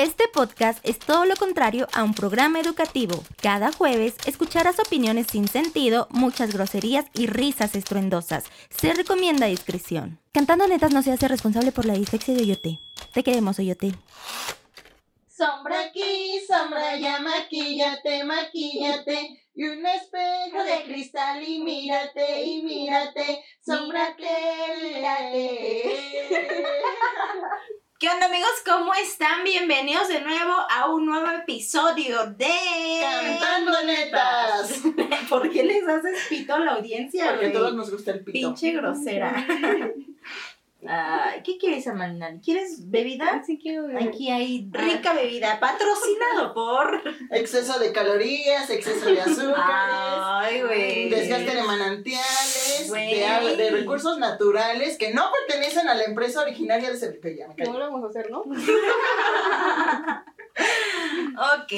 Este podcast es todo lo contrario a un programa educativo. Cada jueves escucharás opiniones sin sentido, muchas groserías y risas estruendosas. Se recomienda discreción. Cantando Netas no se hace responsable por la dislexia de Oyote. Te queremos, Oyote. Sombra aquí, sombra allá, maquillate, maquillate. Y un espejo de cristal y mírate, y mírate. Sombra que ¿Qué onda amigos? ¿Cómo están? Bienvenidos de nuevo a un nuevo episodio de... Cantando netas. ¿Por qué les haces pito a la audiencia? Porque a todos nos gusta el pito. Pinche grosera. Ay, ¿Qué quieres, Amalina? ¿Quieres bebida? Sí quiero ver. Aquí hay rica bebida, patrocinado por... Exceso de calorías, exceso de azúcares. Ay, güey. Desgaste de manantiales, Güey. De, recursos naturales que no pertenecen a la empresa originaria de me No lo vamos a hacer, ¿no? Ok.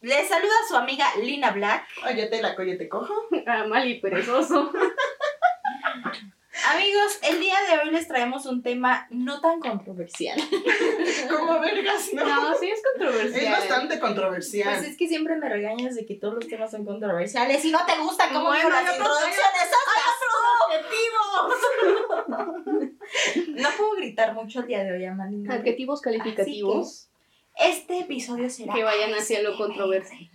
Les saluda su amiga Lina Black. Oye, te la coye te cojo. Ah, mal y perezoso. Amigos, el día de hoy les traemos un tema no tan controversial. Como vergas, ¿no? No, sí es controversial. Es bastante controversial. Pues es que siempre me regañas de que todos los temas son controversiales y no te gusta cómo Bueno, las hay otros- introducciones. ¡Hazlas objetivos! No puedo gritar mucho el día de hoy, Amanda. Adjetivos calificativos Este episodio será. que vayan hacia lo controversial.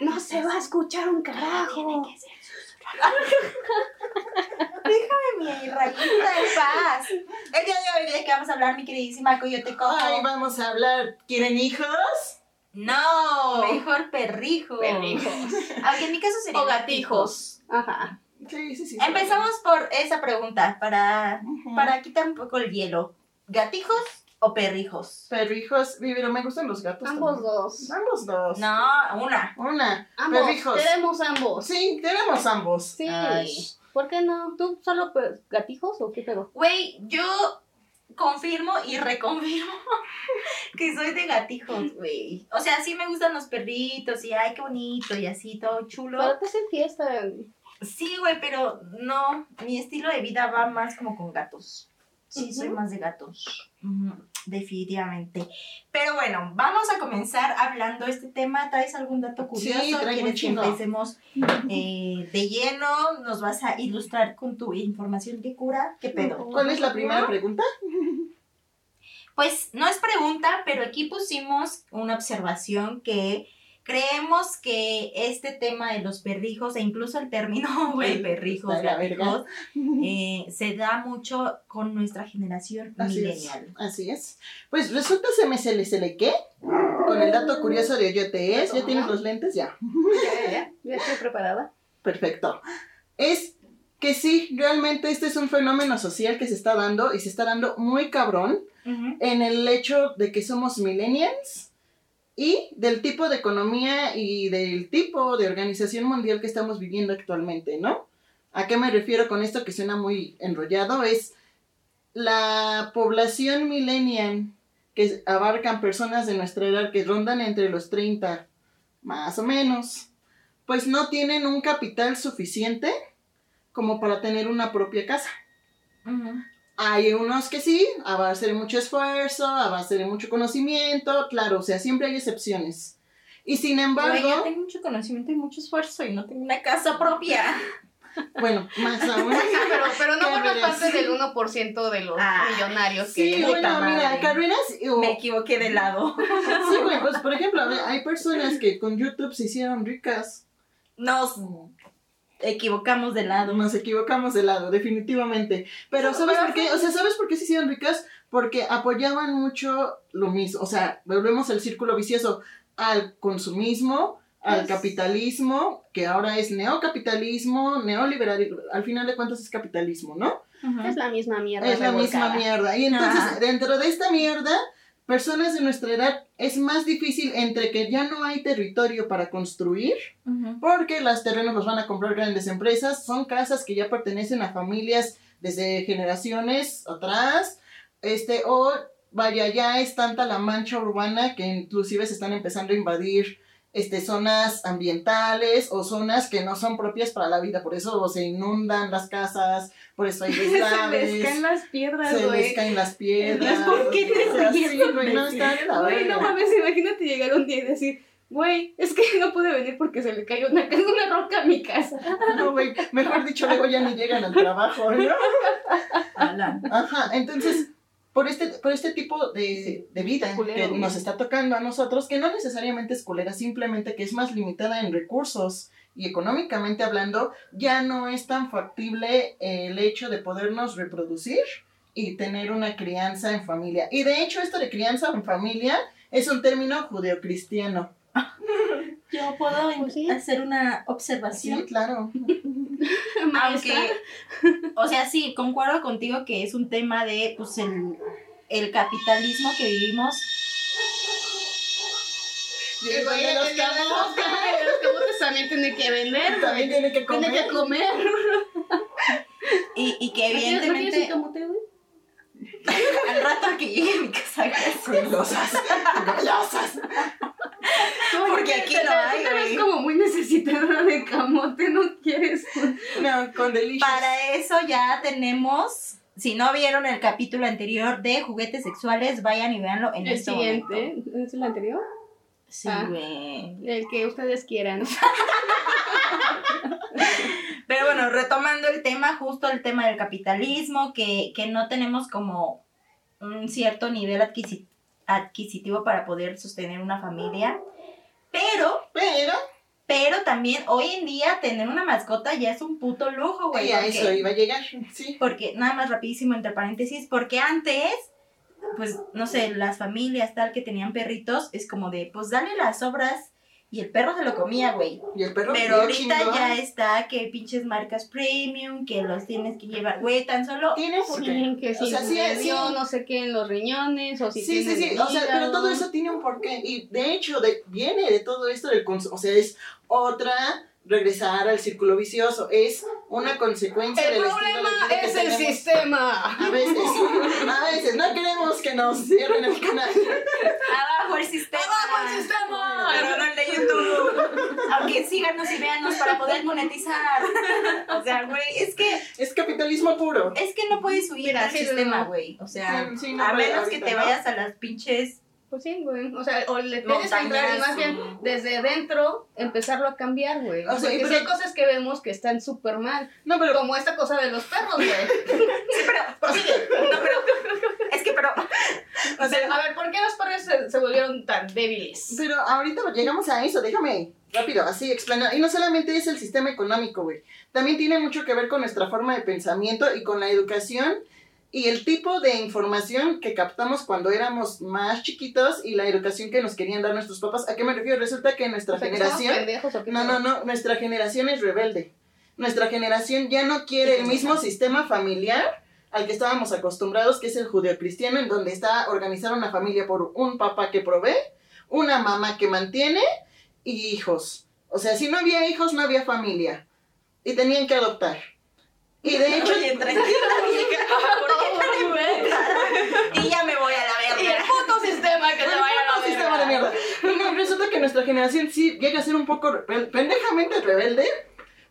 No se va a escuchar un Tiene carajo. Que. Déjame mi rayita en paz. El día de hoy, ¿de qué vamos a hablar, mi queridísima Coyote Cojo? Ay, vamos a hablar. ¿Quieren hijos? No, mejor perrijos. Perrijos. Aunque en mi caso sería O gatijos. Ajá. Sí, sí, sí. Empezamos por esa pregunta para, para quitar un poco el hielo. ¿Gatijos o perrijos? Perrijos, pero me gustan los gatos. Ambos también. dos. Ambos dos. No, una. Una. Ambos. Perrijos. Tenemos ambos. Sí, tenemos ambos. Sí. Ay. ¿Por qué no? ¿Tú solo pues, gatijos o qué pedo? Güey, yo confirmo y reconfirmo que soy de gatijos, güey. O sea, sí me gustan los perritos y ay, qué bonito y así, todo chulo. Para te hacen fiesta. Sí, güey, pero no, mi estilo de vida va más como con gatos. Sí, soy más de gatos. Definitivamente. Pero bueno, vamos a comenzar hablando este tema. ¿Traes algún dato curioso? Sí, ¿Quieres que empecemos eh, de lleno? ¿Nos vas a ilustrar con tu información que cura? ¿Qué pedo? ¿Cuál es la primera pregunta? Pues no es pregunta, pero aquí pusimos una observación que creemos que este tema de los perrijos, e incluso el término, perrijos, de gatijos, eh, se da mucho con nuestra generación Así es. millennial. Así es. Pues resulta se me se le se le qué con el dato curioso de Oyote es. ¿Ya tienes los lentes? Ya. Ya estoy preparada. Perfecto. Es que sí, realmente este es un fenómeno social que se está dando y se está dando muy cabrón en el hecho de que somos millennials y del tipo de economía y del tipo de organización mundial que estamos viviendo actualmente, ¿no? ¿A qué me refiero con esto que suena muy enrollado? Es la población millennial que abarcan personas de nuestra edad que rondan entre los 30, más o menos, pues no tienen un capital suficiente como para tener una propia casa. Ujú. Hay unos que sí, a base de mucho esfuerzo, a base de mucho conocimiento, claro, o sea, siempre hay excepciones. Y sin Güey, yo embargo, tengo mucho conocimiento y mucho esfuerzo y no tengo una casa propia. bueno, más aún. Pero, pero no Ya forma verás. parte del 1% de los Ah, millonarios que Sí, bueno, mira, carreras. o- Me equivoqué de lado. sí, güey, pues por ejemplo, hay personas que con YouTube se hicieron ricas. Nos equivocamos de lado. Nos equivocamos de lado, definitivamente. Pero ¿sabes pero por qué? O sea, ¿sabes por qué se hicieron ricas? Porque apoyaban mucho lo mismo. O sea, volvemos al círculo vicioso, al consumismo, al capitalismo, que ahora es neocapitalismo, neoliberal, al final de cuentas es capitalismo, ¿no? Es la misma mierda. Es la misma mierda. Y entonces, Ajá. dentro de esta mierda, personas de nuestra edad es más difícil entre que ya no hay territorio para construir, porque los terrenos los van a comprar grandes empresas, son casas que ya pertenecen a familias desde generaciones atrás, este, o vaya, ya es tanta la mancha urbana que inclusive se están empezando a invadir este, zonas ambientales o zonas que no son propias para la vida, por eso se inundan las casas, por eso hay Se les deslaves, caen las piedras, se les caen las piedras. ¿Por qué te o sea, ríes, sí, güey, no, no mames, imagínate llegar un día y decir, güey, es que no pude venir porque se le cayó una, una roca a mi casa. No, güey, mejor dicho, luego ya ni llegan al trabajo, ¿no? Ajá, entonces, por este, por este tipo de, de vida Culero, que nos está tocando a nosotros, que no necesariamente es culera, simplemente que es más limitada en recursos y económicamente hablando, ya no es tan factible el hecho de podernos reproducir y tener una crianza en familia. Y de hecho, esto de crianza en familia es un término judeocristiano. Yo puedo Pues sí. hacer una Sí, observación. claro. Aunque, o sea, sí, concuerdo contigo que es un tema de, pues, el, el capitalismo que vivimos. El de los camotes, los camotes también tienen que vender, También tiene que comer. Tienen que comer. Y, y que ¿No tienes un evidentemente camote, güey? al rato que llegue a mi casa, Golosas, golosas. Porque aquí no hay, Tú te ves güey. como muy necesitada de camote, no quieres. No, con delicious. Para eso ya tenemos, si no vieron el capítulo anterior de juguetes sexuales, vayan y véanlo en El este momento. siguiente, ¿es el anterior? Sí, Ah. güey. El que ustedes quieran. Pero bueno, retomando el tema, justo el tema del capitalismo, que, que no tenemos como un cierto nivel adquisi- adquisitivo para poder sostener una familia. Pero, Pero, pero también hoy en día tener una mascota ya es un puto lujo, güey. y a eso iba a llegar, sí. Porque, nada más rapidísimo entre paréntesis, porque antes, pues, no sé, las familias tal que tenían perritos, es como de, pues dale las obras y el perro se lo comía, güey. Y el perro Pero ahorita chingón. ya está que pinches marcas premium, que los tienes que llevar, güey, tan solo... Tiene por qué. Sí, que si O sea, sí, sí. no sé qué en los riñones o si Sí, sí, sí, o sea, pero todo eso tiene un porqué. Y de hecho, de, viene de todo esto del consumo. O sea, es otra regresar al círculo vicioso. Es una consecuencia El del estilo de problema que es el tenemos. sistema. A veces, a veces, no queremos que nos cierren el canal. Abajo el sistema. ¡Abajo el sistema! Pero no el de YouTube. Aunque síganos y véanos para poder monetizar. O sea, güey, es que, Es capitalismo puro. es que no puedes huir Mira, al sistema, güey. O sea, Sí, sí, no a menos que te ¿no? vayas a las pinches Pues sí, güey. O sea, o le tienes que entrar y Montañas, más bien o- desde dentro empezarlo a cambiar, güey. O sea, Porque pero- hay cosas que vemos que están súper mal. No, pero Como esta cosa de los perros, güey. Sí, pero, prosigue. No, pero, es que, pero, o sea, A ver, ¿por qué los perros se, se volvieron tan débiles? Pero ahorita llegamos a eso, déjame rápido, así explanar. Y no solamente es el sistema económico, güey. También tiene mucho que ver con nuestra forma de pensamiento y con la educación y el tipo de información que captamos cuando éramos más chiquitos y la educación que nos querían dar nuestros papás. ¿A qué me refiero? Resulta que nuestra O sea, generación... pendejos, ¿o qué No, no, no, nuestra generación es rebelde. Nuestra generación ya no quiere el mismo sistema familiar al que estábamos acostumbrados, que es el judeocristiano, en donde está organizar una familia por un papá que provee, una mamá que mantiene y hijos. O sea, si no había hijos, no había familia. Y tenían que adoptar. Y de hecho... oye, tranquila, vieja, ¿por qué tan emputada? Y ya me voy a la Y el verga. puto sistema que te El vaya a la puto sistema verga. de mierda. No, resulta que nuestra generación sí llega a ser un poco re- pendejamente rebelde.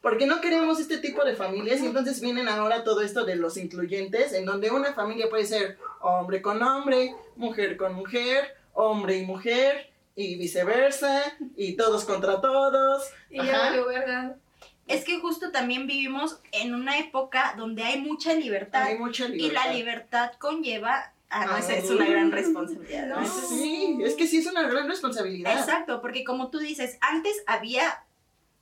Porque no queremos este tipo de familias y entonces vienen ahora todo esto de los incluyentes, en donde una familia puede ser hombre con hombre, mujer con mujer, hombre y mujer, y viceversa, y todos contra todos. Y ya verga. Es que justo también vivimos en una época donde hay mucha libertad. Hay mucha Y la libertad conlleva. Ah, no, Ah, esa es una gran responsabilidad. no. Sí, es que sí es una gran responsabilidad. Exacto, porque como tú dices, antes había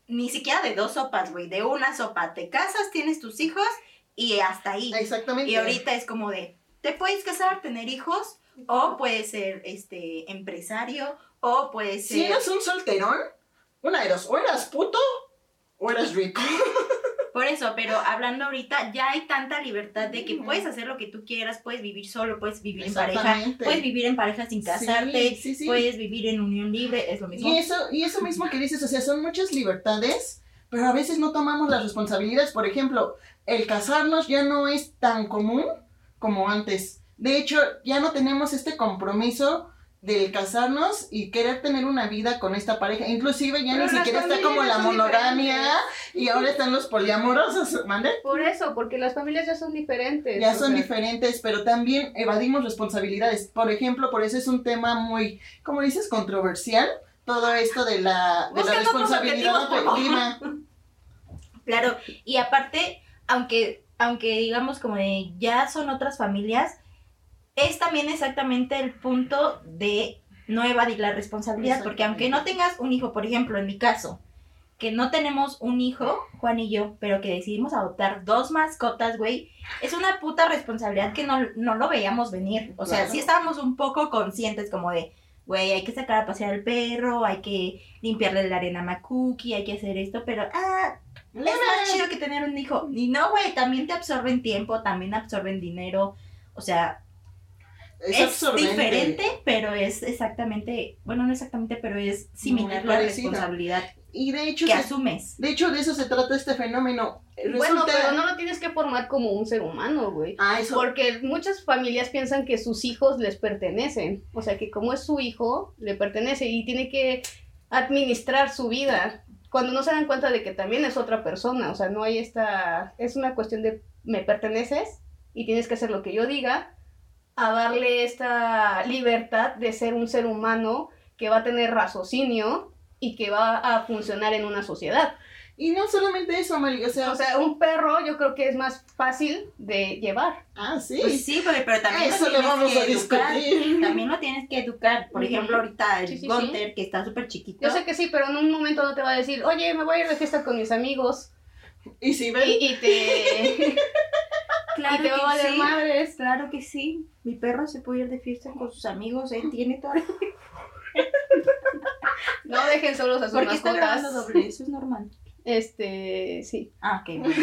ni siquiera de dos sopas, güey, de una sopa. Te casas, tienes tus hijos y hasta ahí. Exactamente. Y ahorita es como de, te puedes casar, tener hijos, o puedes ser este empresario, o puedes Si ser... eras un solterón, una de dos, o eras puto o eras rico. Por eso, pero hablando ahorita, ya hay tanta libertad de que puedes hacer lo que tú quieras, puedes vivir solo, puedes vivir en pareja, puedes vivir en pareja sin casarte, Sí, sí, sí. puedes vivir en unión libre, es lo mismo. Y eso, y eso mismo que dices, o sea, son muchas libertades, pero a veces no tomamos las responsabilidades. Por ejemplo, el casarnos ya no es tan común como antes. De hecho, ya no tenemos este compromiso del casarnos y querer tener una vida con esta pareja. Inclusive ya Pero ni siquiera está como la monogamia y ahora están los poliamorosos, ¿mande? Por eso, porque las familias ya son diferentes. Ya son sea, diferentes, pero también evadimos responsabilidades. Por ejemplo, por eso es un tema muy, como dices, controversial. Todo esto de la, de la responsabilidad afectiva. Claro, y aparte, aunque, aunque digamos como de ya son otras familias, es también exactamente el punto de no evadir la responsabilidad, porque aunque no tengas un hijo, por ejemplo, en mi caso, que no tenemos un hijo, Juan y yo, pero que decidimos adoptar dos mascotas, güey, es una puta responsabilidad que no, no lo veíamos venir. O sea, Claro. sí estábamos un poco conscientes como de, güey, hay que sacar a pasear al perro, hay que limpiarle la arena a Makuki, hay que hacer esto, pero, ah, es más chido que tener un hijo. Y no, güey, también te absorben tiempo, también absorben dinero. O sea, Es, es, absorbente. diferente, pero es exactamente, bueno, no exactamente, pero es similar la responsabilidad Y de hecho, que se- asumes. de hecho, de eso se trata este fenómeno. Bueno, Resulta- pero no lo tienes que formar como un ser humano, güey. Ah, eso. Porque muchas familias piensan que sus hijos les pertenecen. O sea, que como es su hijo, le pertenece y tiene que administrar su vida. Cuando no se dan cuenta de que también es otra persona. O sea, no hay esta... Es una cuestión de me perteneces y tienes que hacer lo que yo diga. A darle esta libertad de ser un ser humano que va a tener raciocinio y que va a funcionar en una sociedad. Y no solamente eso, Mali, o sea, O sea, un perro yo creo que es más fácil de llevar. ah, sí. Pues sí, güey, pero también Eso lo vamos que a educar. discutir. También lo tienes que educar. Por Ujú. ejemplo, ahorita el Sí, sí, sí. Gunter, que está súper chiquito. Yo sé que sí, pero en un momento no te va a decir, oye, me voy a ir de fiesta con mis amigos Y si ven, y, y te, claro y te va a valer sí. madres. Claro que sí. Mi perro se puede ir de fiesta con sus amigos, él tiene todo. No dejen solos a sus ¿Por qué está mascotas. grabando doble? Eso es normal. Este, sí. Ah, ok. bueno.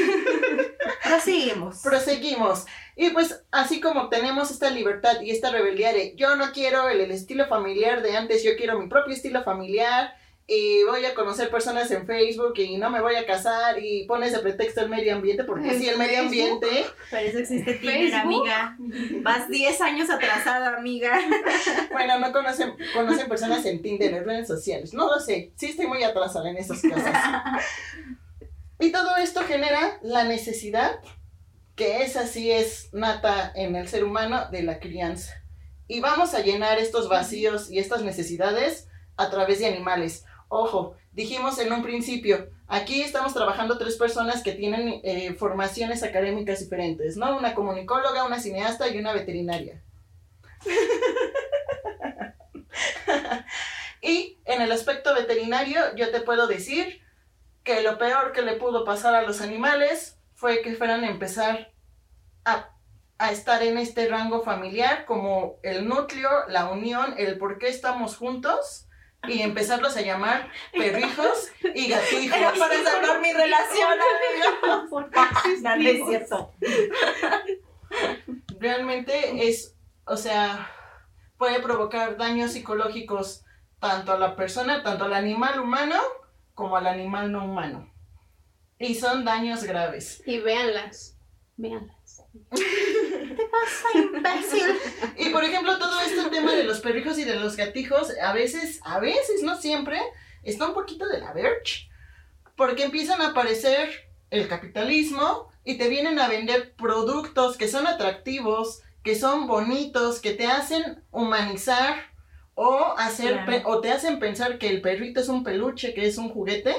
Proseguimos. proseguimos. Y pues, así como tenemos esta libertad y esta rebeldía de yo no quiero el, el estilo familiar de antes, yo quiero mi propio estilo familiar. Y voy a conocer personas en Facebook y no me voy a casar y pones de pretexto el medio ambiente, porque ¿En sí, el medio ambiente. Para eso existe Tinder, Facebook. amiga. Vas 10 años atrasada, amiga. Bueno, no conocen, conocen personas en Tinder, en redes sociales. No lo sé, sí estoy muy atrasada en esas cosas. Y todo esto genera la necesidad, que esa sí es nata en el ser humano, de la crianza. Y vamos a llenar estos vacíos y estas necesidades a través de animales. Ojo, dijimos en un principio, aquí estamos trabajando tres personas que tienen eh, formaciones académicas diferentes, ¿no? Una comunicóloga, una cineasta y una veterinaria. y en el aspecto veterinario, yo te puedo decir que lo peor que le pudo pasar a los animales fue que fueran a empezar a, a estar en este rango familiar como el núcleo, la unión, el por qué estamos juntos y empezarlos a llamar perrijos y gatijos. Era para salvar mi relación. No, no es cierto. Realmente es, o sea, puede provocar daños psicológicos tanto a la persona, tanto al animal humano como al animal no humano. Y son daños graves. Y véanlas. Véanlas. Imbécil. Y por ejemplo, todo este tema de los perrijos y de los gatijos, a veces, a veces, no siempre, está un poquito de la verge. Porque empiezan a aparecer el capitalismo y te vienen a vender productos que son atractivos, que son bonitos, que te hacen humanizar o hacer Claro. o te hacen pensar que el perrito es un peluche, que es un juguete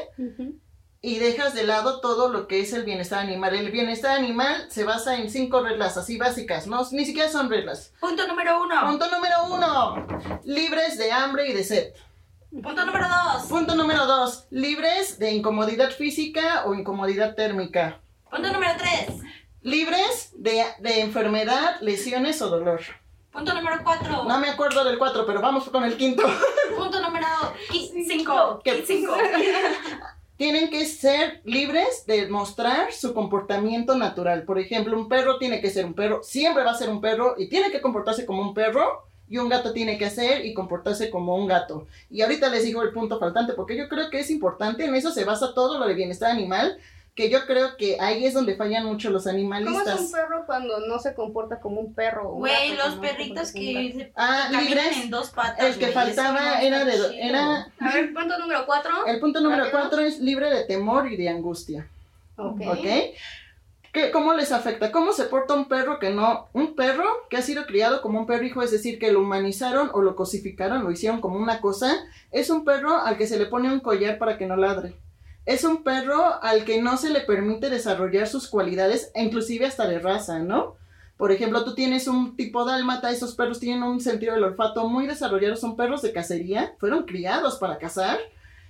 y dejas de lado todo lo que es el bienestar animal. El bienestar animal se basa en cinco reglas así básicas, ¿no? Ni siquiera son reglas. Punto número uno. Punto número uno. Libres de hambre y de sed. Punto número dos. Punto número dos. Libres de incomodidad física o incomodidad térmica. Punto número tres. Libres de, de enfermedad, lesiones o dolor. Punto número cuatro No me acuerdo del cuatro pero vamos con el quinto. Punto número 5. 5. Tienen que ser libres de mostrar su comportamiento natural. Por ejemplo, un perro tiene que ser un perro, siempre va a ser un perro y tiene que comportarse como un perro. Y un gato tiene que hacer y comportarse como un gato. Y ahorita les digo el punto faltante porque yo creo que es importante, en eso se basa todo lo de bienestar animal, que yo creo que ahí es donde fallan mucho los ¿Cómo es un animalistas. perro cuando no se comporta como un perro? Güey, los no perritos que se Ah, libres. en dos patas. El que faltaba era de... chido. Era. A ver, punto número cuatro. el punto número Rápido. cuatro es libre de temor y de angustia. Ok. ¿Ok? ¿Qué, ¿Cómo les afecta? ¿Cómo se porta un perro que no... Un perro que ha sido criado como un perro hijo, es decir, que lo humanizaron o lo cosificaron, lo hicieron como una cosa, es un perro al que se le pone un collar para que no ladre. Es un perro al que no se le permite desarrollar sus cualidades, inclusive hasta de raza, ¿no? Por ejemplo, tú tienes un tipo dálmata, esos perros tienen un sentido del olfato muy desarrollado, son perros de cacería, fueron criados para cazar.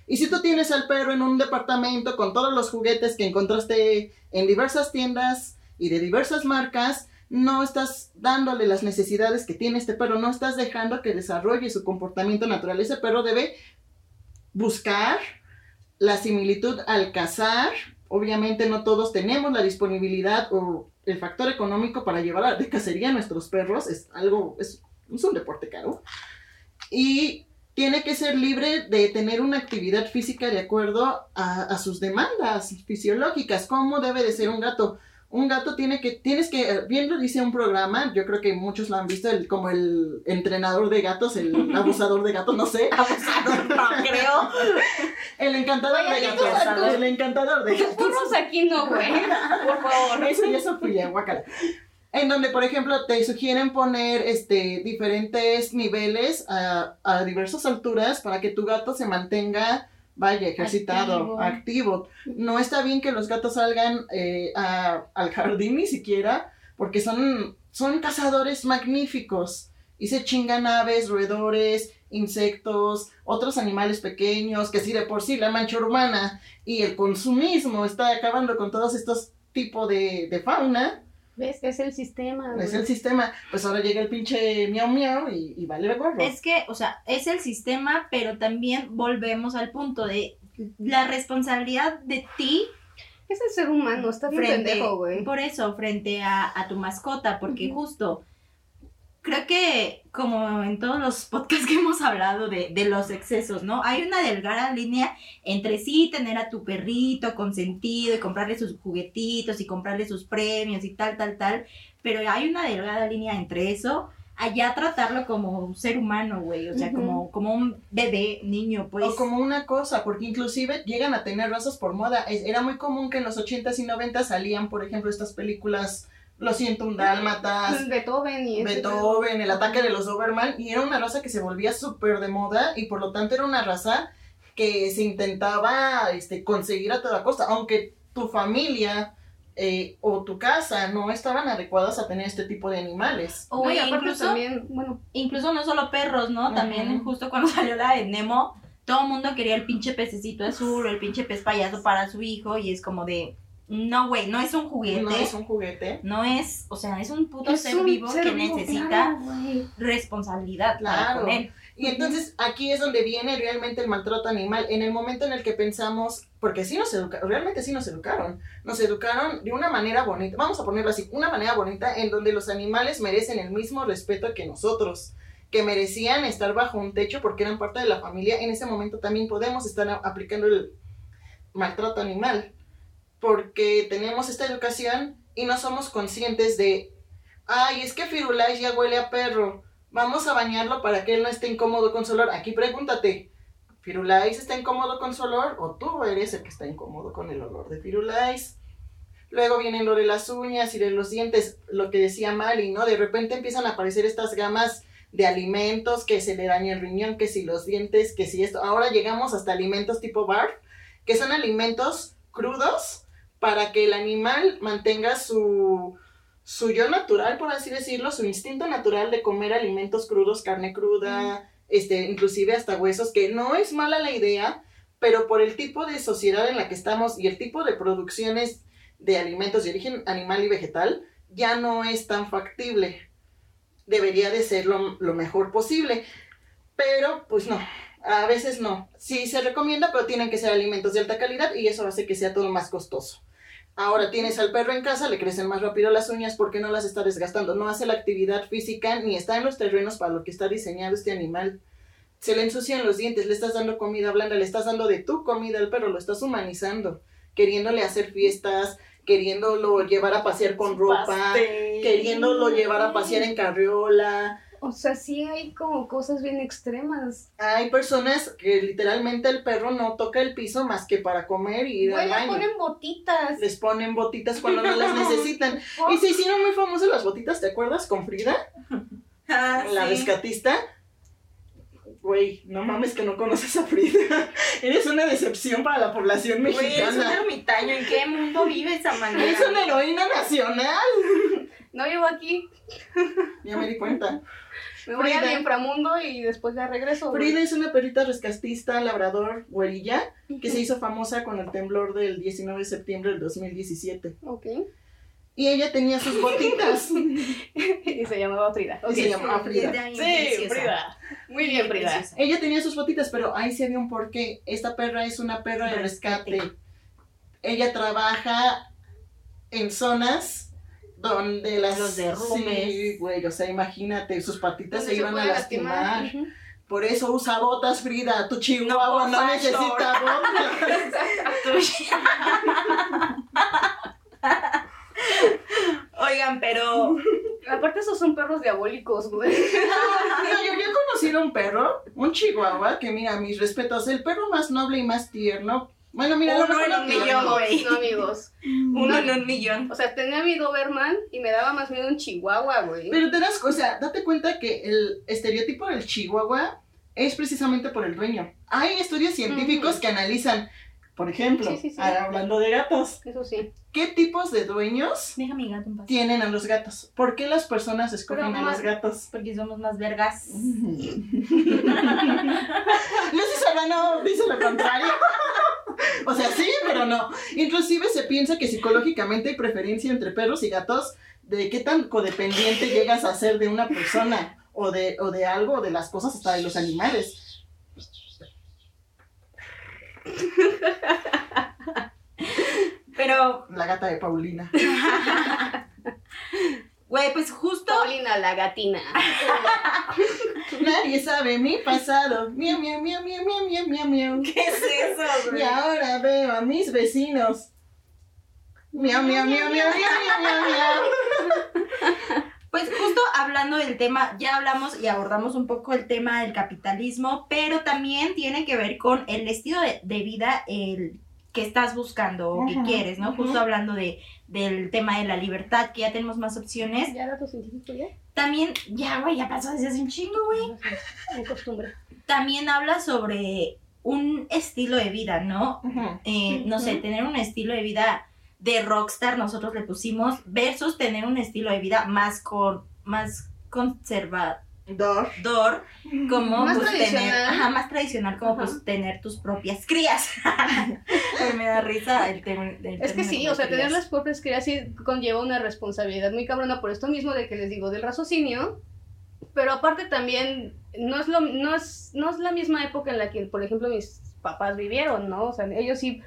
Y si tú tienes al perro en un departamento con todos los juguetes que encontraste en diversas tiendas y de diversas marcas, no estás dándole las necesidades que tiene este perro, no estás dejando que desarrolle su comportamiento natural. Ese perro debe buscar la similitud al cazar. Obviamente no todos tenemos la disponibilidad o el factor económico para llevar de cacería a nuestros perros. Es algo, es, es un deporte caro. Y tiene que ser libre de tener una actividad física de acuerdo a, a sus demandas fisiológicas. ¿Cómo debe de ser un gato? Un gato tiene que, tienes que, bien lo dice un programa, yo creo que muchos lo han visto, el, como el entrenador de gatos, el abusador de gatos, no sé. Abusador, no creo. El encantador Oye, de ¿y gatos. tus- El encantador de gatos. burros aquí no, güey. Por favor. Eso ya eso fui ya, guácala. En donde, por ejemplo, te sugieren poner este, diferentes niveles a, a diversas alturas para que tu gato se mantenga, vaya, ejercitado, Activo. activo. No está bien que los gatos salgan eh, a- al jardín ni siquiera, porque son, son cazadores magníficos y se chingan aves, roedores, insectos, otros animales pequeños, que si de por sí la mancha urbana y el consumismo está acabando con todos estos tipos de, de fauna, ¿Ves? Es el sistema. es güey. el sistema, pues ahora llega el pinche miau miau y, y vale gorro. Es que, o sea, es el sistema, pero también volvemos al punto de la responsabilidad de ti Es el ser humano, está bien frente, pendejo, güey. por eso, frente a, a tu mascota, porque justo creo que como en todos los podcasts que hemos hablado de, de los excesos, ¿no? Hay una delgada línea entre sí tener a tu perrito consentido y comprarle sus juguetitos y comprarle sus premios y tal, tal, tal, pero hay una delgada línea entre eso. Allá tratarlo como un ser humano, güey, o sea, como, como un bebé, niño, pues. O como una cosa, porque inclusive llegan a tener razas por moda. Es- Era muy común que en los 80s y 90s salían, por ejemplo, estas películas, Lo siento, un dálmatas, Beethoven y Beethoven, el ataque de los Doberman, y era una raza que se volvía súper de moda y por lo tanto era una raza que se intentaba este, conseguir a toda costa, aunque tu familia eh, o tu casa no estaban adecuadas a tener este tipo de animales. O No, y güey, aparte incluso, también, bueno, incluso no solo perros, ¿no? También justo cuando salió la de Nemo, todo el mundo quería el pinche pececito azul o el pinche pez payaso para su hijo y es como de, no, güey, no es un juguete. No es un juguete. No es, o sea, es un puto es ser un vivo ser que vivo, necesita claro, responsabilidad Claro. Y entonces aquí es donde viene realmente el maltrato animal. En el momento en el que pensamos, porque sí nos educaron, realmente sí nos educaron. Nos educaron de una manera bonita, vamos a ponerlo así, una manera bonita en donde los animales merecen el mismo respeto que nosotros, que merecían estar bajo un techo porque eran parte de la familia. En ese momento también podemos estar aplicando el maltrato animal, porque tenemos esta educación y no somos conscientes de, ay, es que Firulais ya huele a perro vamos a bañarlo para que él no esté incómodo con su olor. Aquí pregúntate, ¿Firulais está incómodo con su olor o tú eres el que está incómodo con el olor de Firulais? Luego viene lo de las uñas y de los dientes, lo que decía Mali, ¿no? De repente empiezan a aparecer estas gamas de alimentos, que se le daña el riñón, que si los dientes, que si esto. Ahora llegamos hasta alimentos tipo barf, que son alimentos crudos para que el animal mantenga su, su yo natural, por así decirlo, su instinto natural de comer alimentos crudos, carne cruda, este, inclusive hasta huesos, que no es mala la idea, pero por el tipo de sociedad en la que estamos y el tipo de producciones de alimentos de origen animal y vegetal, ya no es tan factible. Debería de ser lo, lo mejor posible. Pero, pues no, a veces no. Sí se recomienda, pero tienen que ser alimentos de alta calidad y eso hace que sea todo más costoso. Ahora tienes al perro en casa, le crecen más rápido las uñas porque no las está desgastando, no hace la actividad física ni está en los terrenos para lo que está diseñado este animal. Se le ensucian los dientes, le estás dando comida blanda, le estás dando de tu comida al perro, lo estás humanizando. queriéndole hacer fiestas, queriéndolo llevar a pasear con ropa, Pastel. queriéndolo llevar a pasear en carriola. O sea, sí hay como cosas bien extremas. Hay personas que literalmente el perro no toca el piso más que para comer y ir Güey, al baño. ponen botitas. Les ponen botitas cuando no las necesitan. Y se hicieron muy famosas las botitas, ¿te acuerdas? Con Frida, Ah, la sí. rescatista. Güey, no mames que no conoces a Frida. Eres una decepción para la población Güey, es un mexicana. ermitaño. ¿En qué mundo vive esa manera? Es una heroína nacional. No vivo aquí. Ya me di cuenta. Me voy al inframundo y después ya regreso. güey. Frida es una perrita rescatista, labrador, güerilla, que se hizo famosa con el temblor del 19 de septiembre del 2017. Ok. Y ella tenía sus botitas. y se llamaba Frida. Y se llamaba Frida. Sí, preciosa. Frida. Muy bien, Frida. Preciosa. Ella tenía sus botitas, pero ahí se había un porqué. Esta perra es una perra de rescate. Rescate. Ella trabaja en zonas donde las... Los derrumbes. Sí, güey, o sea, imagínate, sus patitas se iban a lastimar. Por eso usa botas, Frida. Tu chihuahua No, no, necesita botas. Oigan, pero Aparte, esos son perros diabólicos, güey. Mira, yo, yo conocí a un perro, un chihuahua, que mira, mis respetos, el perro más noble y más tierno. Bueno, mira, Uno en no un millón, güey. No, amigos. uno en un millón. O sea, tenía mi Doberman y me daba más miedo un chihuahua, güey. Pero te das, o sea, date cuenta que el estereotipo del chihuahua es precisamente por el dueño. Hay estudios científicos que analizan, por ejemplo, Sí, sí, sí. ahora hablando de gatos, Eso sí. ¿qué tipos de dueños Deja mi gato en paz. tienen a los gatos? ¿Por qué las personas escogen Pero a los gatos? Porque somos más vergas. Lucy Serrano dice lo contrario. o sea, sí, pero no. Inclusive se piensa que psicológicamente hay preferencia entre perros y gatos de qué tan codependiente llegas a ser de una persona o de, o de algo, o de las cosas, hasta de los animales. Pero, La gata de Paulina. güey, pues justo. Paulina la gatina. Nadie sabe mi pasado. Miau, miau, miau, miau, miau, miau, miau, miau. ¿Qué es eso, Y güey? ahora veo a mis vecinos. Miau, miau, miau, miau, miau, miau, miau, miau. Pues justo hablando del tema, ya hablamos y abordamos un poco el tema del capitalismo, pero también tiene que ver con el estilo de, de vida el que estás buscando o que quieres, ¿no? Justo hablando de, del tema de la libertad, que ya tenemos más opciones. ¿Ya datos científicos ya? También, ya, güey, ya pasó desde hace un chingo, güey. Me costumbre. También habla sobre un estilo de vida, ¿no? Eh, no sé, tener un estilo de vida de rockstar, nosotros le pusimos, versus tener un estilo de vida más con más conservador, Dor. como Más pues, tener, tradicional. ajá, más tradicional, como pues tener tus propias crías. Me da risa el tema. Es que sí, o sea, tener las propias crías sí conlleva una responsabilidad muy cabrona por esto mismo de que les digo del raciocinio, pero aparte también no es lo no es no es la misma época en la que por ejemplo mis papás vivieron, ¿no? O sea, ellos sí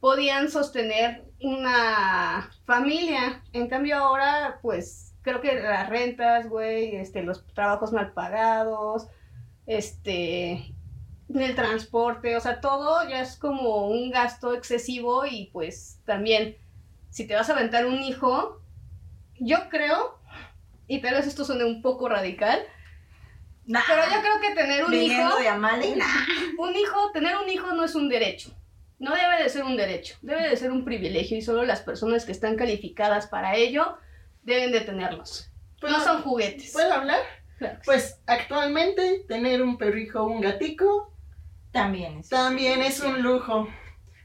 podían sostener una familia. En cambio ahora pues creo que las rentas, güey, este los trabajos mal pagados, este el transporte, o sea, todo ya es como un gasto excesivo y pues también si te vas a aventar un hijo, yo creo, y tal vez esto suene un poco radical, Nah, pero yo creo que tener un hijo, de Amale, nah. un hijo, tener un hijo no es un derecho. No debe de ser un derecho, debe de ser un privilegio y solo las personas que están calificadas para ello deben de tenerlos. ¿Puedo- No son juguetes. ¿Puedo hablar? Claro que sí. Pues actualmente tener un perrijo o un gatico También es. también es un lujo.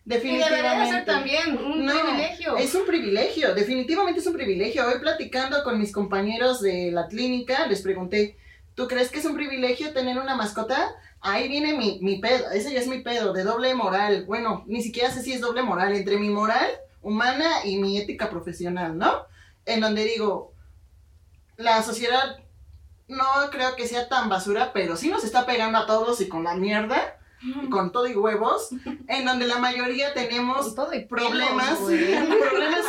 y debería de Definitivamente. ser también un No, privilegio. Es un privilegio, definitivamente es un privilegio. Hoy platicando con mis compañeros de la clínica, les pregunté, ¿tú crees que es un privilegio tener una mascota? Ahí viene mi, mi pedo, ese ya es mi pedo, de doble moral. Bueno, ni siquiera sé si es doble moral, entre mi moral humana y mi ética profesional, ¿no? En donde digo, la sociedad no creo que sea tan basura, pero sí nos está pegando a todos y con la mierda, y con todo y huevos, en donde la mayoría tenemos Con todo y problemas, problemas,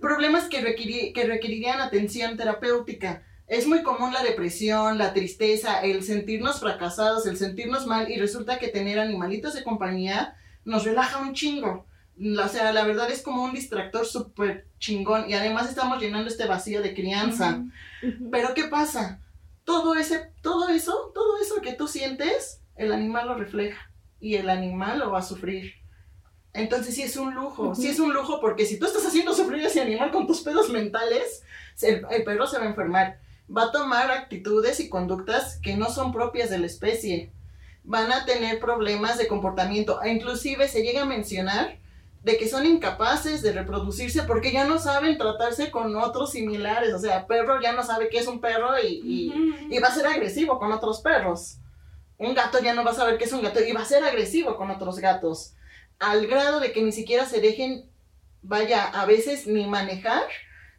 problemas que, requiri- que requerirían atención terapéutica. Es muy común la depresión, la tristeza, el sentirnos fracasados, el sentirnos mal y resulta que tener animalitos de compañía nos relaja un chingo. O sea, la verdad es como un distractor súper chingón y además estamos llenando este vacío de crianza. Pero ¿qué pasa? Todo ese, todo eso, todo eso que tú sientes, el animal lo refleja y el animal lo va a sufrir. Entonces sí es un lujo, sí es un lujo porque si tú estás haciendo sufrir a ese animal con tus pedos mentales, el, el perro se va a enfermar, va a tomar actitudes y conductas que no son propias de la especie, van a tener problemas de comportamiento, e inclusive se llega a mencionar de que son incapaces de reproducirse porque ya no saben tratarse con otros similares, o sea, perro ya no sabe qué es un perro y, y va a ser agresivo con otros perros. Un gato ya no va a saber qué es un gato y va a ser agresivo con otros gatos al grado de que ni siquiera se dejen, vaya, a veces ni manejar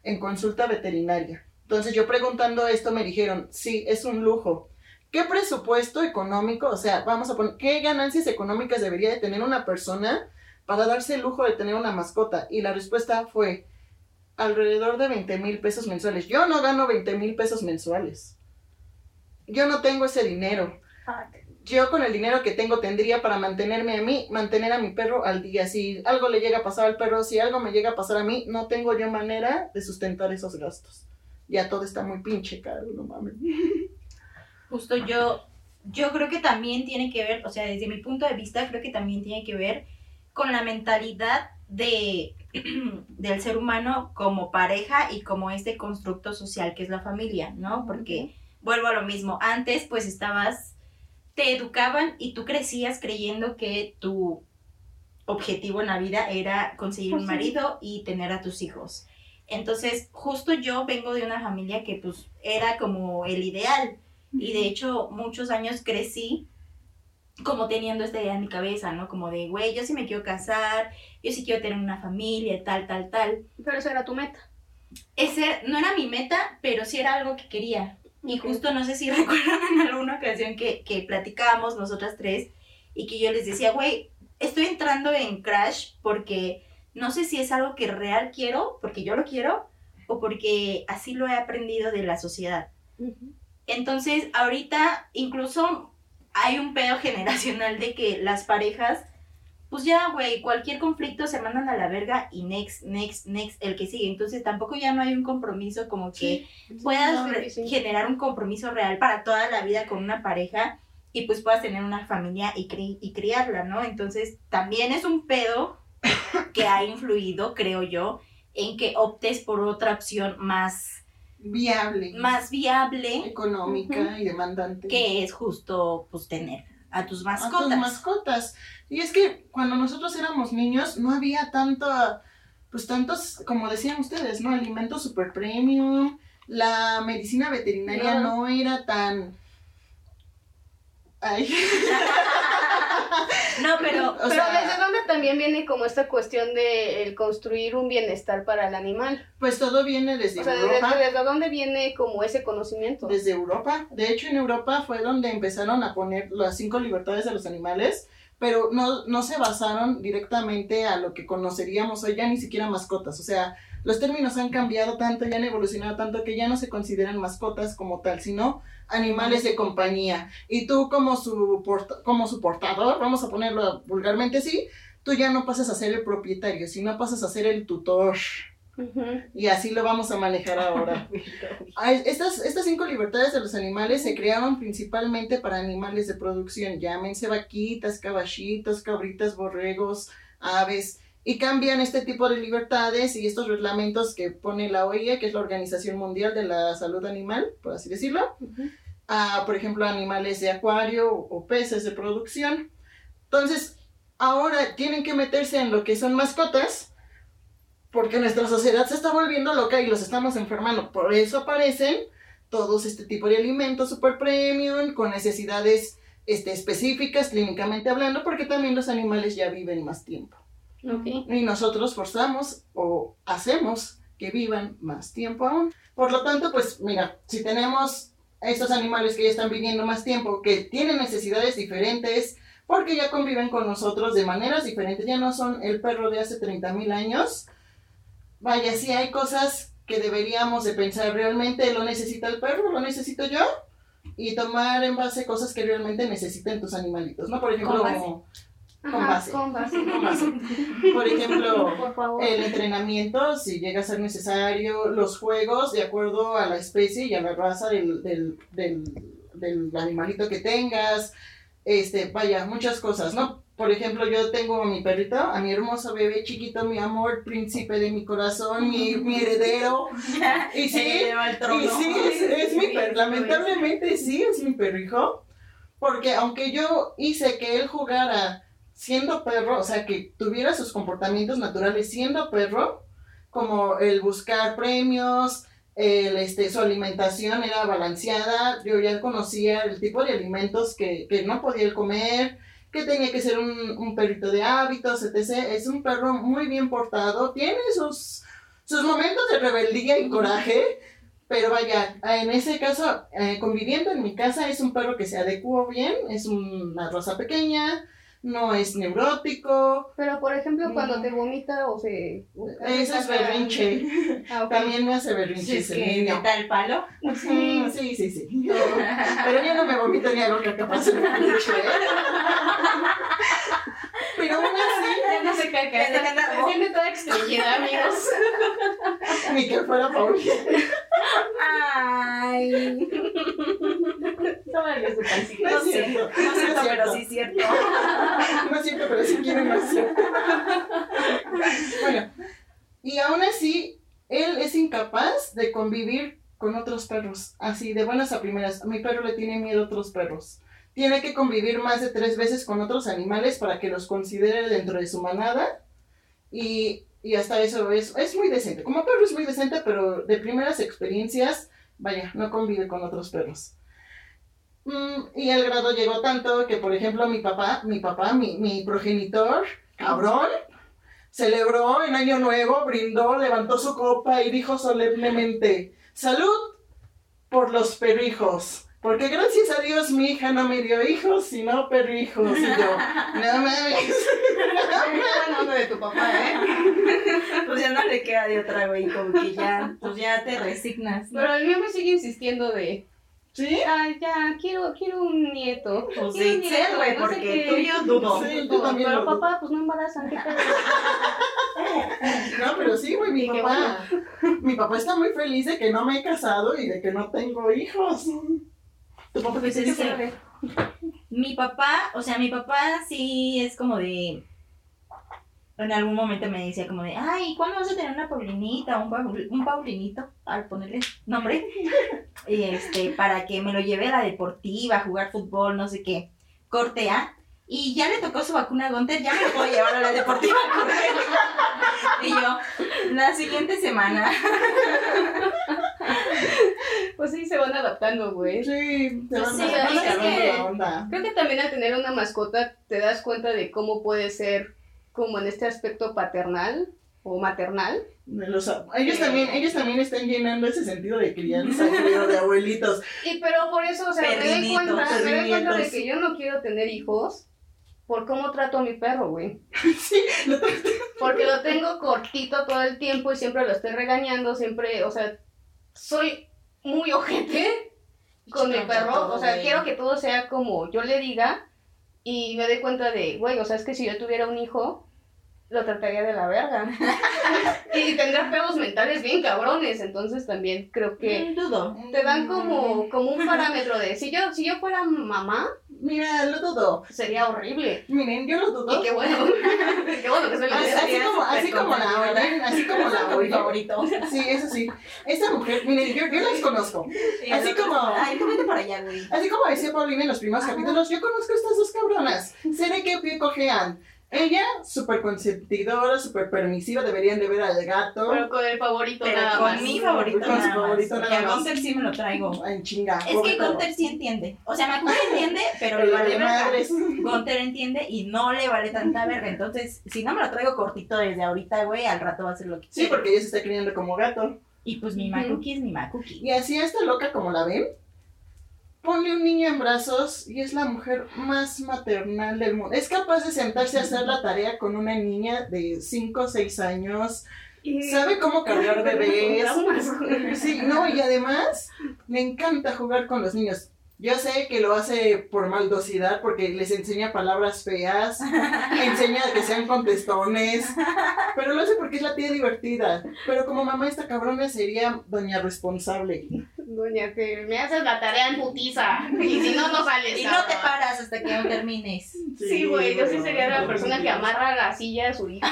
en consulta veterinaria. Entonces yo preguntando esto me dijeron, sí, es un lujo. ¿Qué presupuesto económico, o sea, vamos a poner, qué ganancias económicas debería de tener una persona para darse el lujo de tener una mascota? Y la respuesta fue alrededor de 20 mil pesos mensuales. Yo no gano 20 mil pesos mensuales. Yo no tengo ese dinero yo con el dinero que tengo tendría para mantenerme a mí, mantener a mi perro al día. Si algo le llega a pasar al perro, si algo me llega a pasar a mí, no tengo yo manera de sustentar esos gastos. Ya todo está muy pinche caro, no mames. Justo yo, yo creo que también tiene que ver, o sea, desde mi punto de vista, creo que también tiene que ver con la mentalidad de, del ser humano como pareja y como este constructo social que es la familia, ¿no? Porque vuelvo a lo mismo, antes pues estabas te educaban y tú crecías creyendo que tu objetivo en la vida era conseguir un marido y tener a tus hijos. Entonces, justo yo vengo de una familia que pues era como el ideal y de hecho muchos años crecí como teniendo esta idea en mi cabeza, ¿no? Como de, güey, yo sí me quiero casar, yo sí quiero tener una familia, tal, tal, tal. Pero esa era tu meta. Ese no era mi meta, pero sí era algo que quería. Y justo no sé si recuerdan en alguna ocasión que, que platicábamos nosotras tres y que yo les decía, güey, estoy entrando en crash porque no sé si es algo que real quiero, porque yo lo quiero, o porque así lo he aprendido de la sociedad. Entonces, ahorita incluso hay un pedo generacional de que las parejas pues ya, güey, cualquier conflicto se mandan a la verga y next, next, next, el que sigue. Entonces tampoco ya no hay un compromiso como que puedas generar un compromiso real para toda la vida con una pareja y pues puedas tener una familia y, y criarla, ¿no? Entonces también es un pedo que ha influido, creo yo, en que optes por otra opción más viable. Más viable. Económica y demandante. Que es justo, pues, tener a tus mascotas. A tus mascotas. Y es que cuando nosotros éramos niños no había tanto, pues tantos, como decían ustedes, ¿no? Alimentos super premium, la medicina veterinaria no, era tan... Ay. No, pero, pero ¿desde dónde también viene como esta cuestión de el construir un bienestar para el animal? Pues todo viene desde Europa. Desde, ¿Desde dónde viene como ese conocimiento? Desde Europa. De hecho, en Europa fue donde empezaron a poner las cinco libertades de los animales, pero no, no se basaron directamente a lo que conoceríamos hoy, ya ni siquiera mascotas. O sea, los términos han cambiado tanto, ya han evolucionado tanto que ya no se consideran mascotas como tal, sino animales de compañía. Y tú como su, como su portador, vamos a ponerlo vulgarmente así, tú ya no pasas a ser el propietario, sino pasas a ser el tutor. Y así lo vamos a manejar ahora. estas, estas cinco libertades de los animales se crearon principalmente para animales de producción, llámense vaquitas, caballitos, cabritas, borregos, aves, y cambian este tipo de libertades y estos reglamentos que pone la OIE, que es la Organización Mundial de la Salud Animal, por así decirlo, a, por ejemplo, animales de acuario o peces de producción. Entonces, ahora tienen que meterse en lo que son mascotas, porque nuestra sociedad se está volviendo loca y los estamos enfermando. Por eso aparecen todos este tipo de alimentos super premium, con necesidades este, específicas, clínicamente hablando, porque también los animales ya viven más tiempo. Y nosotros forzamos o hacemos que vivan más tiempo aún. Por lo tanto, pues mira, si tenemos estos animales que ya están viviendo más tiempo, que tienen necesidades diferentes, porque ya conviven con nosotros de maneras diferentes, ya no son el perro de hace 30 mil años. Vaya, si hay cosas que deberíamos de pensar realmente, ¿lo necesita el perro? ¿Lo necesito yo? Y tomar en base cosas que realmente necesiten tus animalitos, ¿no? Por ejemplo, con Ajá, base. Con base. Con base. Por ejemplo, Por el entrenamiento, si llega a ser necesario, los juegos de acuerdo a la especie y a la raza del, del, del, del animalito que tengas, este, vaya, muchas cosas, ¿no? Por ejemplo, yo tengo a mi perrito, a mi hermoso bebé chiquito, mi amor, príncipe de mi corazón, mi, mi heredero. Y sí, y sí, es, es mi perro, lamentablemente sí, es mi perrijo, porque aunque yo hice que él jugara siendo perro, o sea, que tuviera sus comportamientos naturales siendo perro, como el buscar premios, el, este, su alimentación era balanceada, yo ya conocía el tipo de alimentos que, que no podía comer, que tenía que ser un, un perrito de hábitos, etc. Es un perro muy bien portado, tiene sus, sus momentos de rebeldía y coraje, pero vaya, en ese caso, eh, conviviendo en mi casa, es un perro que se adecuó bien, es una raza pequeña, no es neurótico, Pero, por ejemplo, cuando Mm. te vomita o se... eso es berrinche, Ah, también me hace Si berrinche es ese que niño. el palo. Sí, sí, sí, sí. Pero yo no me vomito ni hago caca para hacer berrinche, ¿eh? Pero aún así, Ya no se cae, se siente toda extrañida, amigos. ni que fuera Paulina. Ay. Tómale su pancita. No No es sé, cierto, no no pero sí es cierto. No es cierto, pero no es cierto. Bueno, y aún así, él es incapaz de convivir con otros perros, así de buenas a primeras. Mi perro le tiene miedo a otros perros. Tiene que convivir más de tres veces con otros animales para que los considere dentro de su manada. Y, y hasta eso es, es muy decente. Como perro es muy decente, pero de primeras experiencias, vaya, no convive con otros perros. Mm, y el grado llegó tanto que, por ejemplo, mi papá, mi papá, mi, mi progenitor, cabrón, celebró en Año Nuevo, brindó, levantó su copa y dijo solemnemente, salud por los perrijos. Porque gracias a Dios mi hija no me dio hijos, sino perrijos. Y yo, no mames. Onda de tu papá, ¿eh? Pues ya no le queda de otra, güey. Como que ya, pues ya te resignas. ¿no? Pero el mío me sigue insistiendo de, ¿Sí? ay, ya, quiero, quiero un nieto. Pues Quiero un nieto, güey, no sé porque qué". tú y yo dudo. Sí, yo también Pero dudo. papá, pues no embarazan, ¿qué pedo? No, pero sí, güey, mi papá, mi papá está muy feliz de que no me he casado y de que no tengo hijos. ¿Tu papá qué Pues dice? Mi papá, o sea, mi papá sí es como de. En algún momento me decía como de, ay, ¿cuándo vas a tener una Paulinita? Un, Paul- un Paulinito, al ponerle nombre. y este, para que me lo lleve a la deportiva, a jugar fútbol, no sé qué. Corte A. Y ya le tocó su vacuna a Gunter, ya me lo puedo llevar a la deportiva a correr. y yo, la siguiente semana. Pues sí, se van adaptando, güey. Sí, Pues van sí, a es agarrando que- la onda. Creo que también al tener una mascota te das cuenta de cómo puede ser como en este aspecto paternal o maternal. Los- ellos también, ellos también están llenando ese sentido de crianza, creo, de abuelitos. Y pero por eso, o sea, me doy cuenta, me doy cuenta de que yo no quiero tener hijos por cómo trato a mi perro, güey. Sí, lo Porque lo tengo cortito todo el tiempo y siempre lo estoy regañando, siempre, o sea, soy muy ojete con mi Chica, perro, todo, o sea, quiero que todo sea como yo le diga y me doy cuenta de, güey, o sea, es que si yo tuviera un hijo, lo trataría de la verga. y tendrá pedos mentales bien cabrones, entonces también creo que Mm, dudo. te dan como, como un parámetro de, si yo, si yo fuera mamá, Mira, lo dudo. sería horrible. Miren, yo lo dudo. Y qué bueno, qué bueno que soy la Así, así como, así como la oyen, así como la mi oyen. favorito. Sí, eso sí. Esta mujer, miren, yo, yo las conozco. Así como- Ay, tú vete para allá, güey. Así como decía Paulina en los primeros capítulos, yo conozco a estas dos cabronas. Sé de qué pie cojean. Ella, súper consentidora, súper permisiva, deberían de ver al gato. Pero con el favorito Pero nada con más. mi favorito Con su nada favorito más. nada Porque a más. Gunter sí me lo traigo. En chinga. Es que perro. Gunter sí entiende. O sea, Macuca entiende, pero le le vale madres. Gunter entiende y no le vale tanta verga. Entonces, si no me lo traigo cortito desde ahorita, güey, al rato va a ser lo que Sí, quiere. porque ella se está criando como gato. Y pues mi Ujú. Macuki es mi Macuki. Y así a esta loca como la ven, ponle un niño en brazos y es la mujer más maternal del mundo. Es capaz de sentarse a hacer la tarea con una niña de 5 o 6 años. Y- Sabe cómo cargar bebés. Sí, no, y además le encanta jugar con los niños. Yo sé que lo hace por maldosidad, porque les enseña palabras feas, enseña que sean contestones, pero lo hace porque es la tía divertida. Pero como mamá esta cabrona sería doña responsable. Doña, que me haces la tarea en putiza. Y si no, no sales. Y no te paras hasta que no termines. Sí, güey, yo sí sería la persona que amarra la silla a su hijo.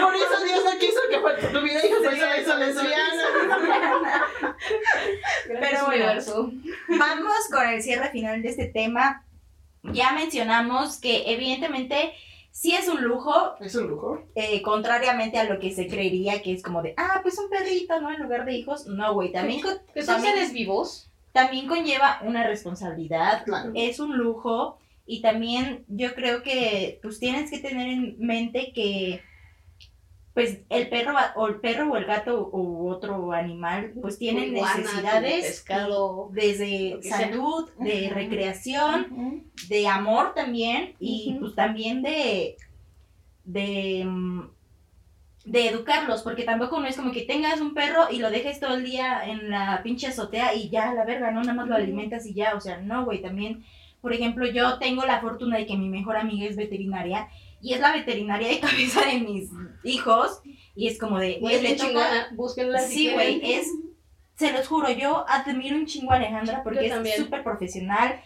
Por eso Dios no quiso que fue- tuviera hijos, por eso la hizo lesbiana. Pero bueno. Vamos con el cierre final de este tema. Ya mencionamos que evidentemente sí es un lujo, Es un lujo. eh, contrariamente a lo que se creería que es como de, ah, pues un perrito, ¿no? En lugar de hijos. No, güey, también, con- Que son también, seres vivos. también conlleva una responsabilidad, Claro. es un lujo y también yo creo que pues tienes que tener en mente que pues el perro o el perro o el gato u otro animal pues tienen iguana, necesidades pescado. desde sea. salud, de recreación, de amor también y pues también de de mm, de educarlos, porque tampoco no es como que tengas un perro y lo dejes todo el día en la pinche azotea y ya, la verga, ¿no? Nada más lo alimentas y ya, o sea, no, güey, también, por ejemplo, yo tengo la fortuna de que mi mejor amiga es veterinaria y es la veterinaria de cabeza de mis hijos y es como de, güey, Es le toca... Búsquenla Sí, güey, es, se los juro, yo admiro un chingo a Alejandra porque Yo es súper profesional,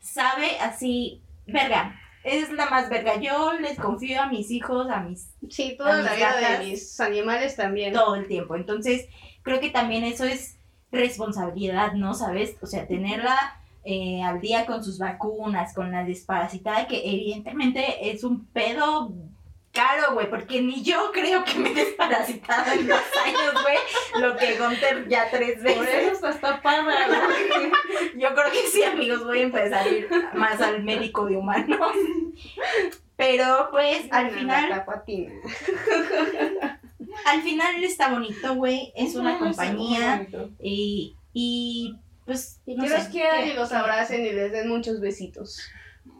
sabe así, verga, es la más verga. Yo les confío a mis hijos, a mis Sí, toda a la mis vida gatas. de mis animales también. todo el tiempo. Entonces, creo que también eso es responsabilidad, ¿no? ¿Sabes? O sea, tenerla eh, al día con sus vacunas, con la desparasitada, que evidentemente es un pedo caro, güey, porque ni yo creo que me he desparasitado en dos años, güey, lo que Gunter ya tres Por eso veces. tapada. güey. Yo creo que sí, amigos, voy a empezar a ir más al médico de humanos. Pero, pues, al Una final... Al final está bonito, güey. Es una está compañía. Y, y pues. Y no los quieran ¿qué? y los abracen y les den muchos besitos.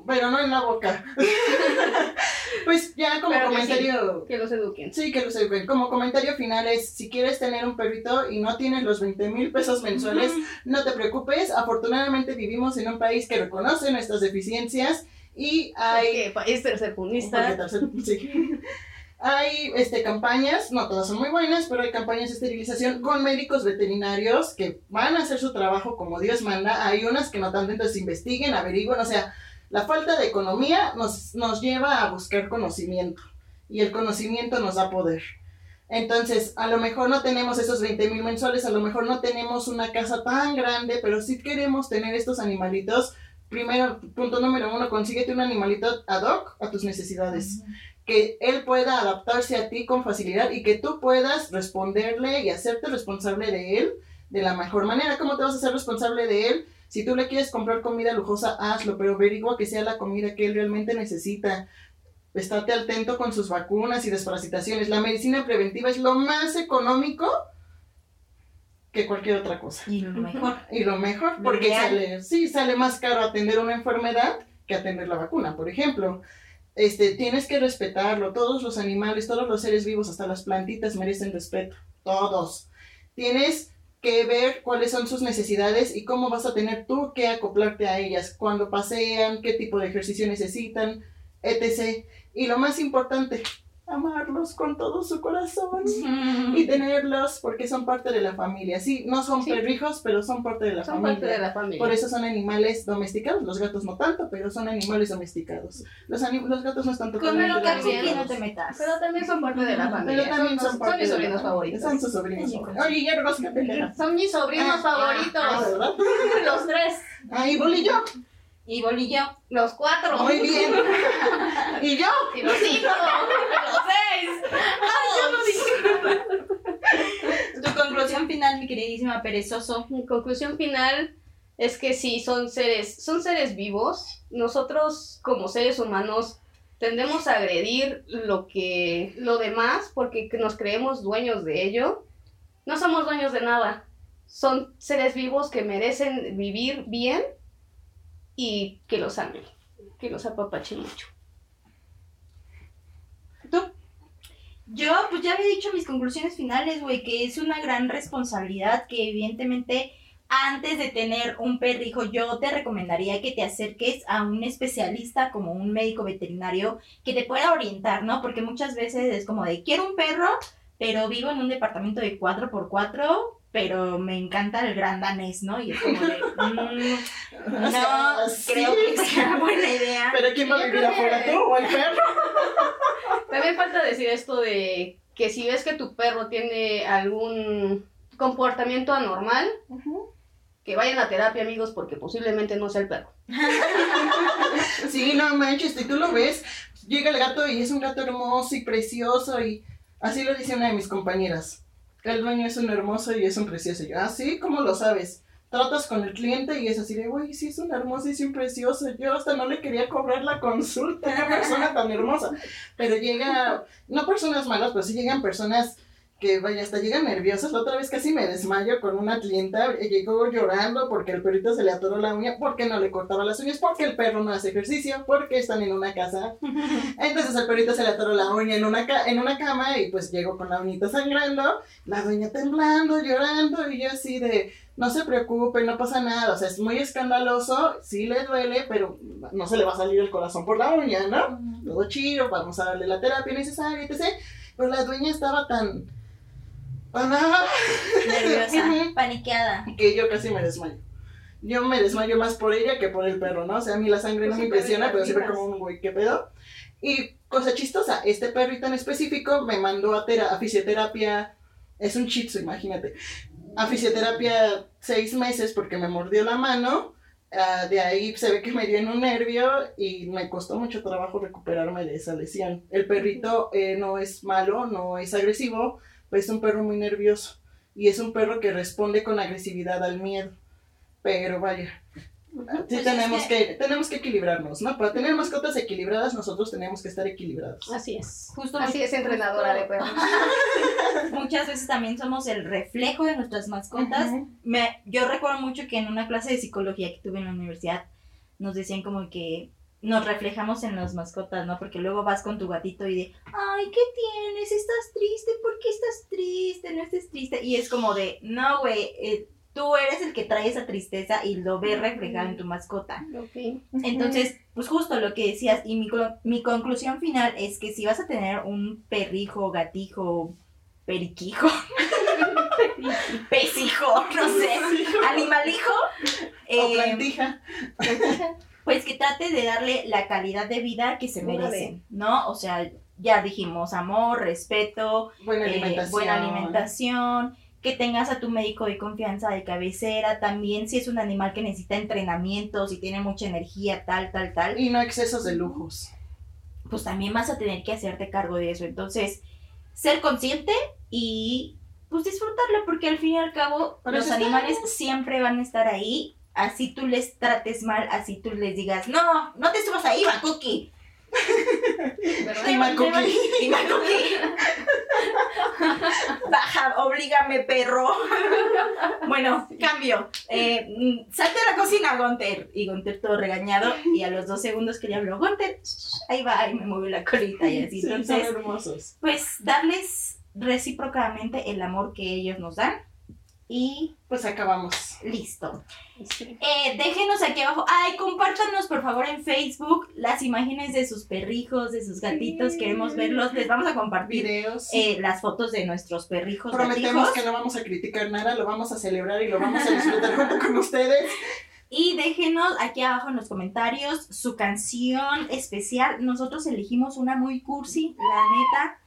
Pero no en la boca. pues ya como Pero que comentario. Que los eduquen. Sí, que los eduquen. Como comentario final es, si quieres tener un perrito y no tienes los 20 mil pesos mensuales, no te preocupes. Afortunadamente vivimos en un país que reconoce nuestras deficiencias y hay... Que país Porque tercermundista. tercer- sí. Hay este, campañas, no todas son muy buenas, pero hay campañas de esterilización con médicos veterinarios que van a hacer su trabajo como Dios manda. Hay unas que no tanto, entonces investiguen, averigüen, o sea, la falta de economía nos, nos lleva a buscar conocimiento y el conocimiento nos da poder. Entonces, a lo mejor no tenemos esos 20 mil mensuales, a lo mejor no tenemos una casa tan grande, pero sí queremos tener estos animalitos. Primero, punto número uno, consíguete un animalito ad hoc a tus necesidades que él pueda adaptarse a ti con facilidad y que tú puedas responderle y hacerte responsable de él de la mejor manera. ¿Cómo te vas a hacer responsable de él? Si tú le quieres comprar comida lujosa, hazlo, pero averigua que sea la comida que él realmente necesita. Estate atento con sus vacunas y desparasitaciones. La medicina preventiva es lo más económico que cualquier otra cosa. Y lo mejor. Y lo mejor, porque sale, sí, sale más caro atender una enfermedad que atender la vacuna, por ejemplo. Este, tienes que respetarlo. Todos los animales, todos los seres vivos, hasta las plantitas merecen respeto. Todos. Tienes que ver cuáles son sus necesidades y cómo vas a tener tú que acoplarte a ellas. Cuando pasean, qué tipo de ejercicio necesitan, etc. Y lo más importante, amarlos con todo su corazón y tenerlos porque son parte de la familia. Sí, no son Sí. perrijos, pero son parte de la Son familia. parte de la familia. Por eso son animales domesticados. Los gatos no tanto, pero son animales domesticados. Los, ani- los gatos no están totalmente el Katsuki también. no te metas. Pero también son parte de la familia. Pero también son, parte mis de la sobrinos favoritos. Son sus sobrinos favoritos. Oye, ya pendeja. Son mis sobrinos Ah, favoritos. Ah. Los tres. Ah, y bolillo. Y bolillo. Los cuatro. Muy bien. y yo. Y los cinco. los seis. Tu conclusión final, mi queridísima perezoso. Mi conclusión final es que sí, son seres, son seres vivos. Nosotros, como seres humanos, tendemos a agredir lo que, lo demás, porque nos creemos dueños de ello. No somos dueños de nada. Son seres vivos que merecen vivir bien y que los amen, que los apapachen mucho. Yo, pues ya había dicho mis conclusiones finales, güey, que es una gran responsabilidad que evidentemente, antes de tener un perrijo, yo te recomendaría que te acerques a un especialista como un médico veterinario que te pueda orientar, ¿no? Porque muchas veces es como de, quiero un perro, pero vivo en un departamento de 4x4, pero me encanta el gran danés, ¿no? Y es como de, mm, no, sea, sí, creo que sea buena idea. Pero ¿quién va a vivir afuera tú o el perro? También falta decir esto de que si ves que tu perro tiene algún comportamiento anormal, que vayan a terapia, amigos, porque posiblemente no sea el perro. Sí, no manches, y tú lo ves, llega el gato y es un gato hermoso y precioso y así lo dice una de mis compañeras. El dueño es un hermoso y es un precioso. Y yo, ah, sí, ¿cómo lo sabes? Tratas con el cliente y es así de, güey, sí es un hermoso y es un precioso. Yo hasta no le quería cobrar la consulta, una persona tan hermosa. Pero llega, no personas malas, pero sí llegan personas que, vaya, hasta llegan nerviosas. La otra vez casi me desmayo con una clienta, eh, llegó llorando porque el perrito se le atoró la uña, porque no le cortaba las uñas, porque el perro no hace ejercicio, porque están en una casa. Entonces al perrito se le atoró la uña en una, ca- en una cama y pues llegó con la uñita sangrando, la dueña temblando, llorando y yo así de, no se preocupe, no pasa nada, o sea, es muy escandaloso, sí le duele, pero no se le va a salir el corazón por la uña, ¿no? Todo chido, vamos a darle la terapia necesaria, etc. Pero la dueña estaba tan... tan- Nerviosa, paniqueada. que yo casi me desmayo. Yo me desmayo más por ella que por el perro, ¿no? O sea, a mí la sangre no Pues me impresiona, pero siempre como un güey, ¿qué pedo? Y cosa chistosa, este perrito en específico me mandó a, tera- a fisioterapia, es un shih tzu, imagínate, a fisioterapia seis meses porque me mordió la mano, ah, de ahí se ve que me dio en un nervio y me costó mucho trabajo recuperarme de esa lesión. El perrito eh, no es malo, no es agresivo, es un perro muy nervioso y es un perro que responde con agresividad al miedo. Pero vaya, sí Pues tenemos es que... tenemos que equilibrarnos, ¿no? Para tener mascotas equilibradas, nosotros tenemos que estar equilibrados. Así es. Justo Así es entrenadora de perros. Muchas veces también somos el reflejo de nuestras mascotas. Me, yo recuerdo mucho que en una clase de psicología que tuve en la universidad nos decían como que nos reflejamos en las mascotas, ¿no? Porque luego vas con tu gatito y de, ay, ¿qué tienes? ¿Estás triste? ¿Por qué estás triste? No estés triste. Y es como de, no, güey, eh, tú eres el que trae esa tristeza y lo ves reflejado en tu mascota. Ok. Entonces, pues justo lo que decías, y mi, co- mi conclusión final es que si vas a tener un perrijo, gatijo, periquijo, pesijo, no sé, animalijo, O eh, plantija. Pues que trate de darle la calidad de vida que se merecen, ¿no? O sea, ya dijimos amor, respeto, Buena eh, alimentación. buena alimentación, que tengas a tu médico de confianza de cabecera, también si es un animal que necesita entrenamiento, si tiene mucha energía, tal, tal, tal, Y no excesos de lujos. pues también vas a tener que hacerte cargo de eso. Entonces, ser consciente y pues disfrutarlo, porque al fin y al cabo los animales siempre van a estar ahí. Así tú les trates mal, así tú les digas, no, no te subas ahí, Makuki. ¿Verdad? Y Makuki. Y Makuki. Baja, oblígame, perro. bueno, cambio. Eh, mm, salte a la cocina, Gunter. Y Gunter todo regañado. Y a los dos segundos que le hablo, Gunter, ahí va, y me mueve la colita y así. Sí, son hermosos. pues darles recíprocamente el amor que ellos nos dan. Y Pues acabamos. listo. Sí. Eh, déjenos aquí abajo. Ay, compártanos por favor en Facebook las imágenes de sus perrijos, de sus gatitos. Sí. Queremos verlos. Les vamos a compartir Videos. eh, las fotos de nuestros perrijos. Prometemos gatijos. que no vamos a criticar nada, lo vamos a celebrar y lo vamos a disfrutar junto con ustedes. Y déjenos aquí abajo en los comentarios su canción especial. Nosotros elegimos una muy cursi, la neta,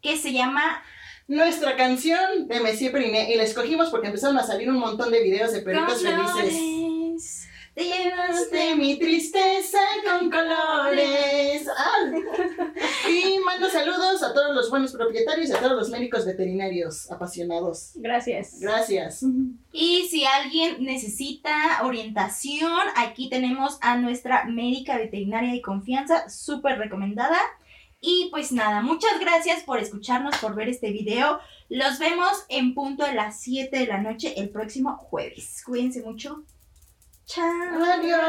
que se llama Nuestra canción de Messier Periné y la escogimos porque empezaron a salir un montón de videos de perritos felices. Colores. Te De mi tristeza con colores. Ah. Y mando saludos a todos los buenos propietarios y a todos los médicos veterinarios apasionados. Gracias. Gracias. Y si alguien necesita orientación, aquí tenemos a nuestra médica veterinaria de confianza, súper recomendada. Y pues nada, muchas gracias por escucharnos, por ver este video. Los vemos en punto a las 7 de la noche el próximo jueves. Cuídense mucho. Chao. Adiós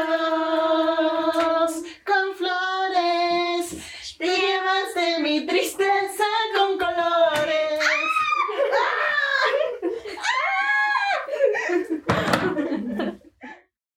con flores. Te llevas de mi tristeza con colores.